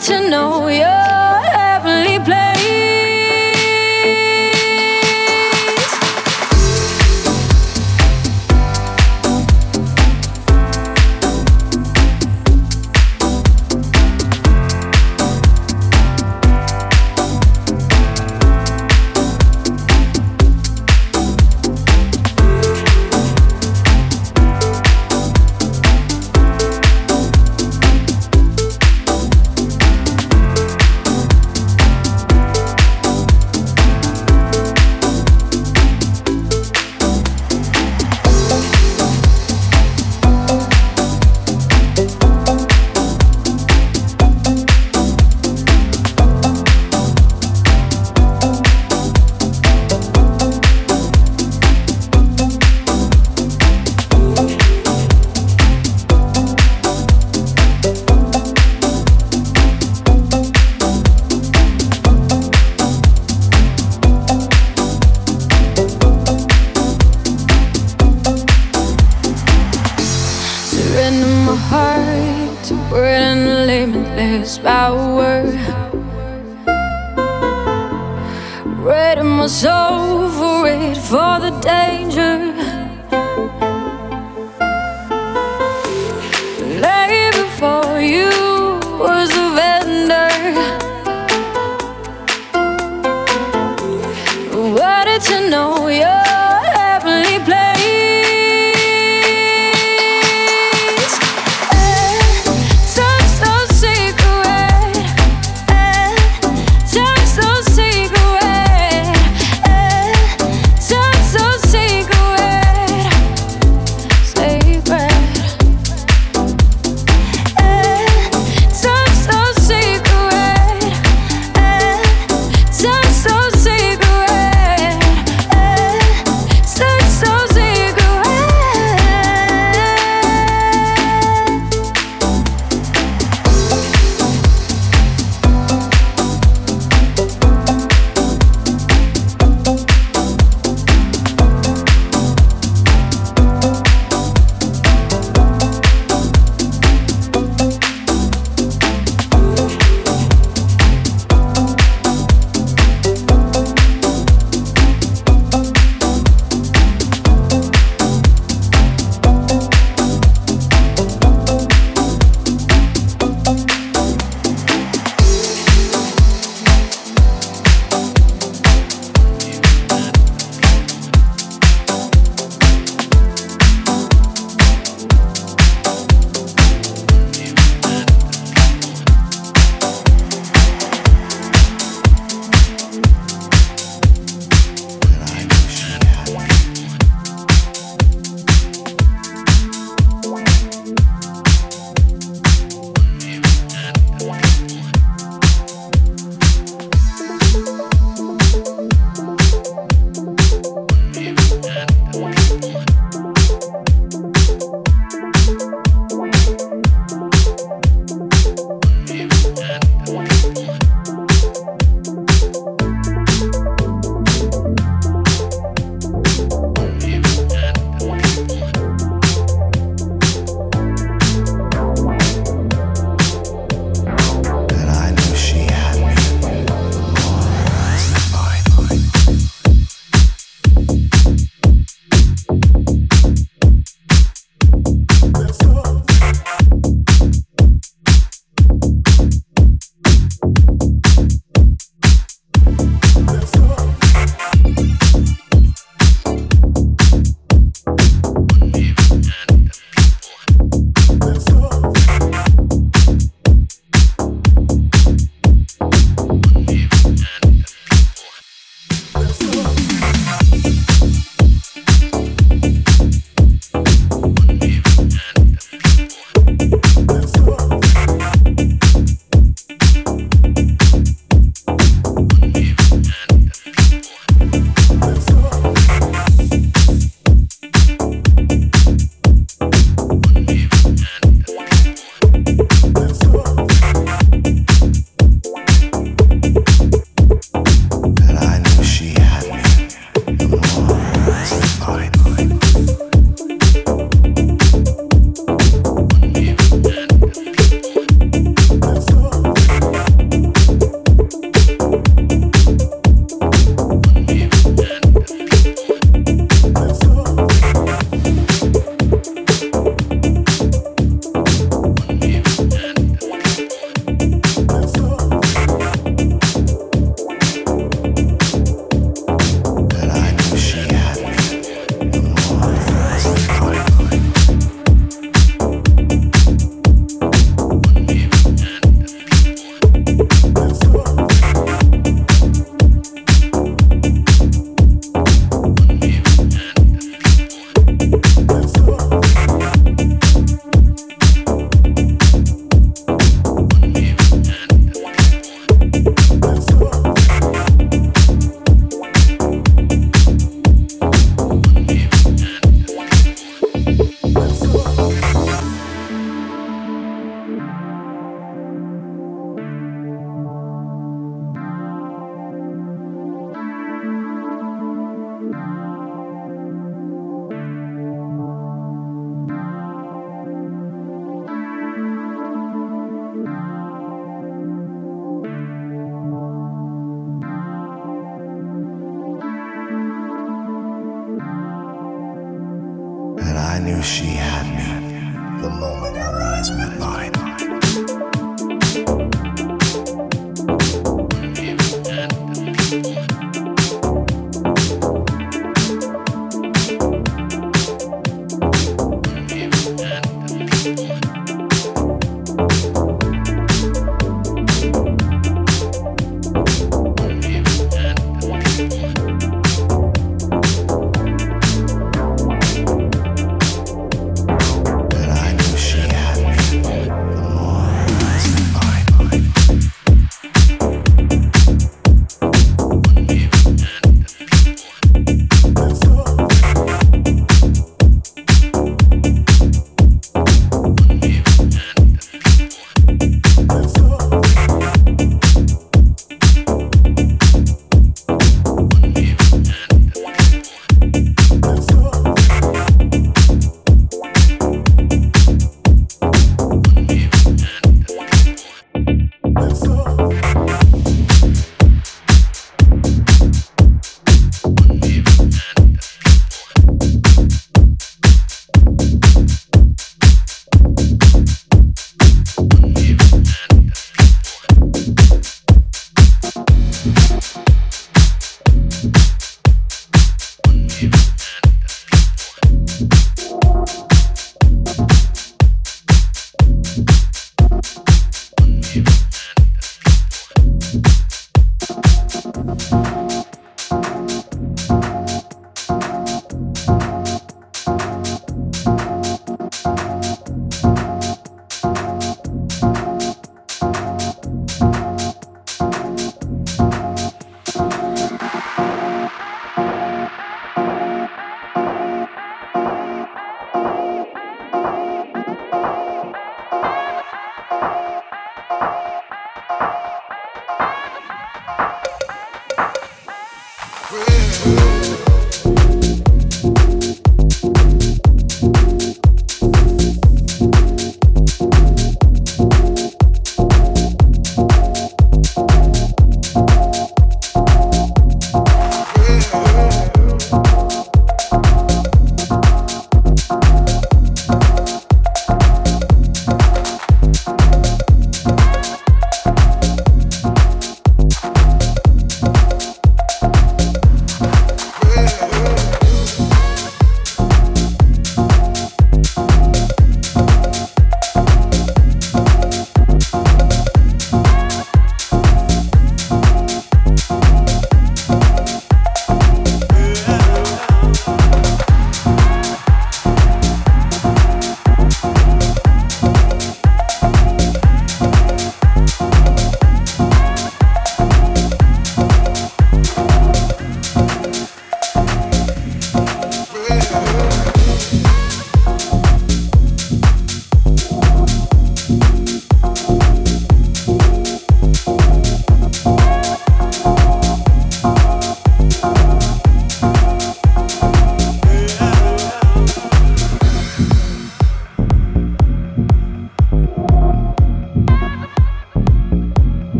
To know your heavenly place.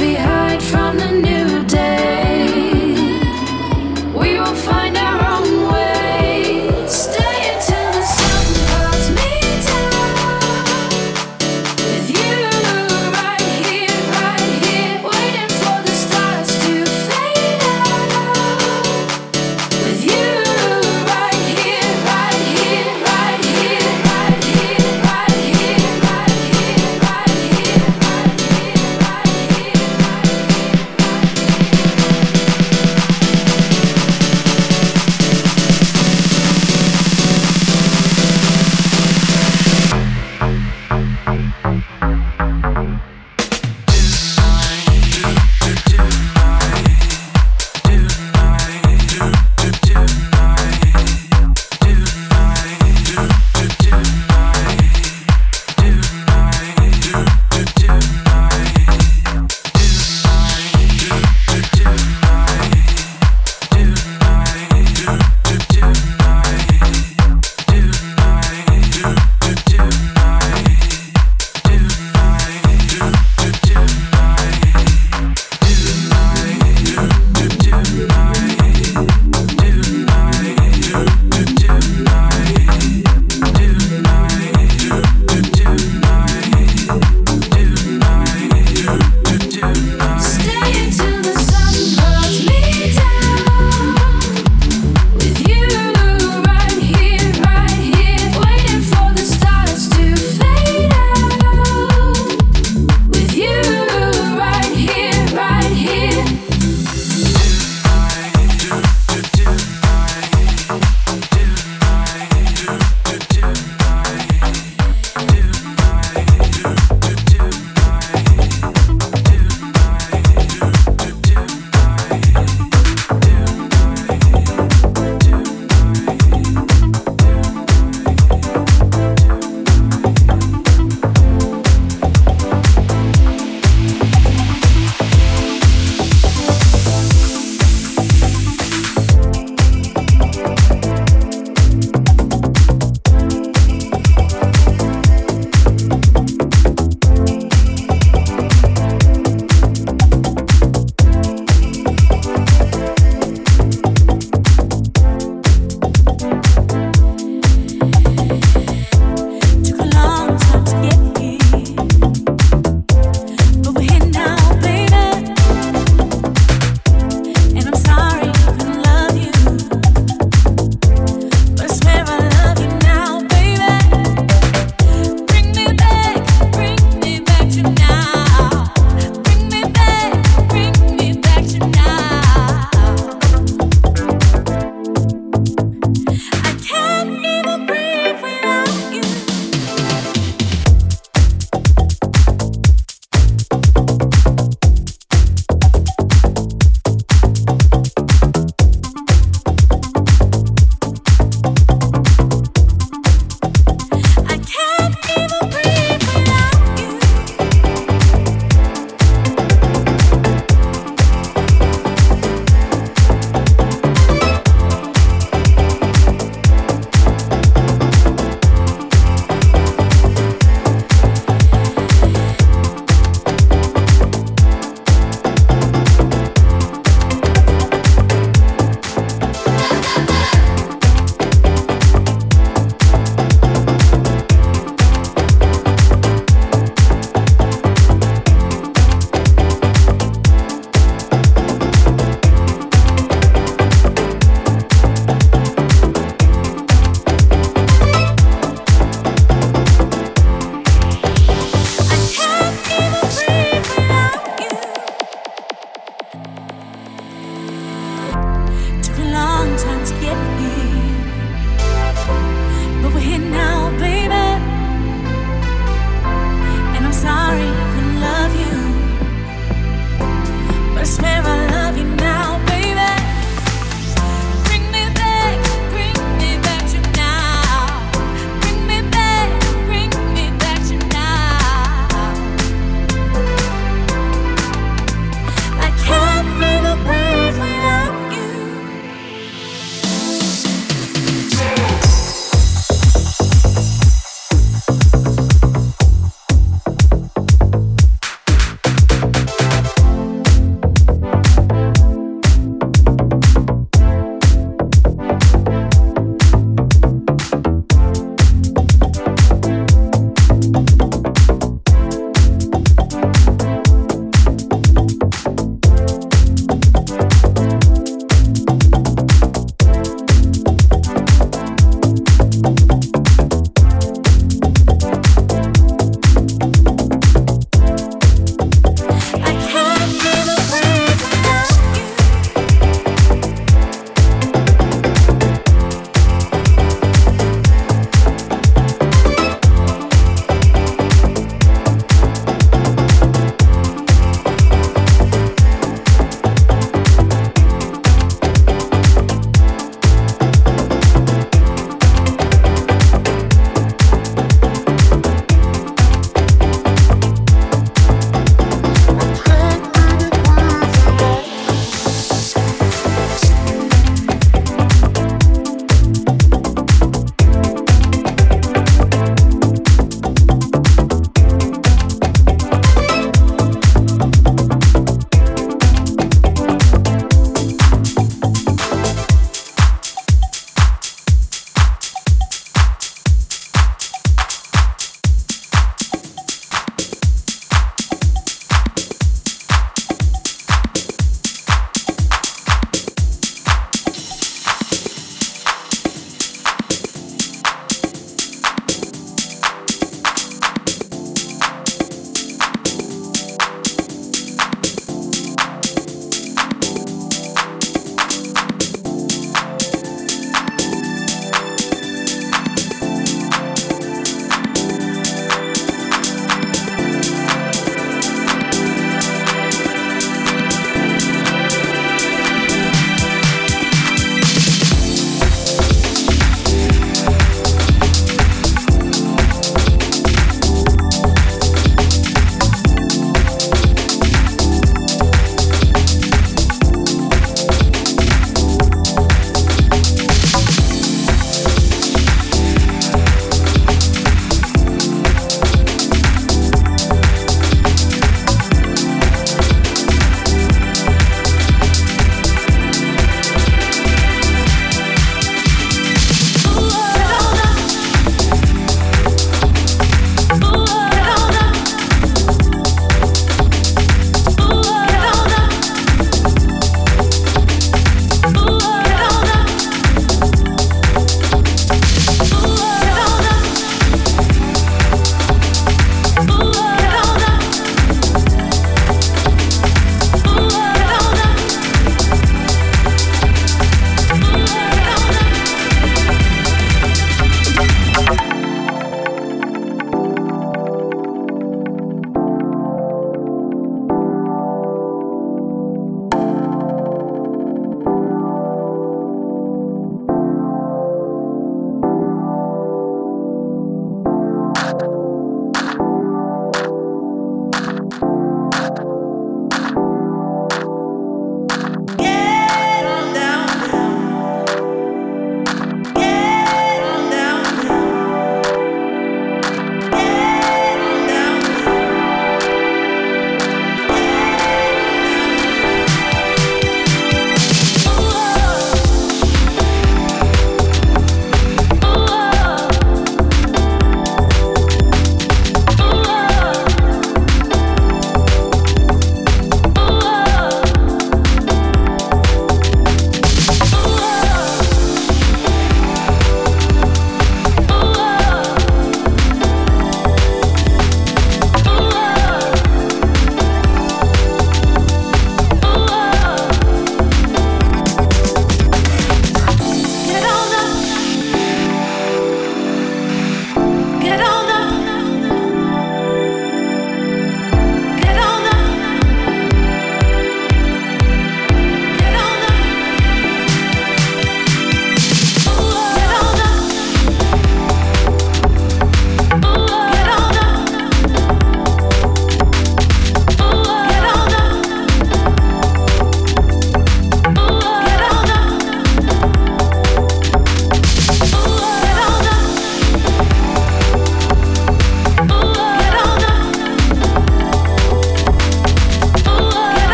We hide.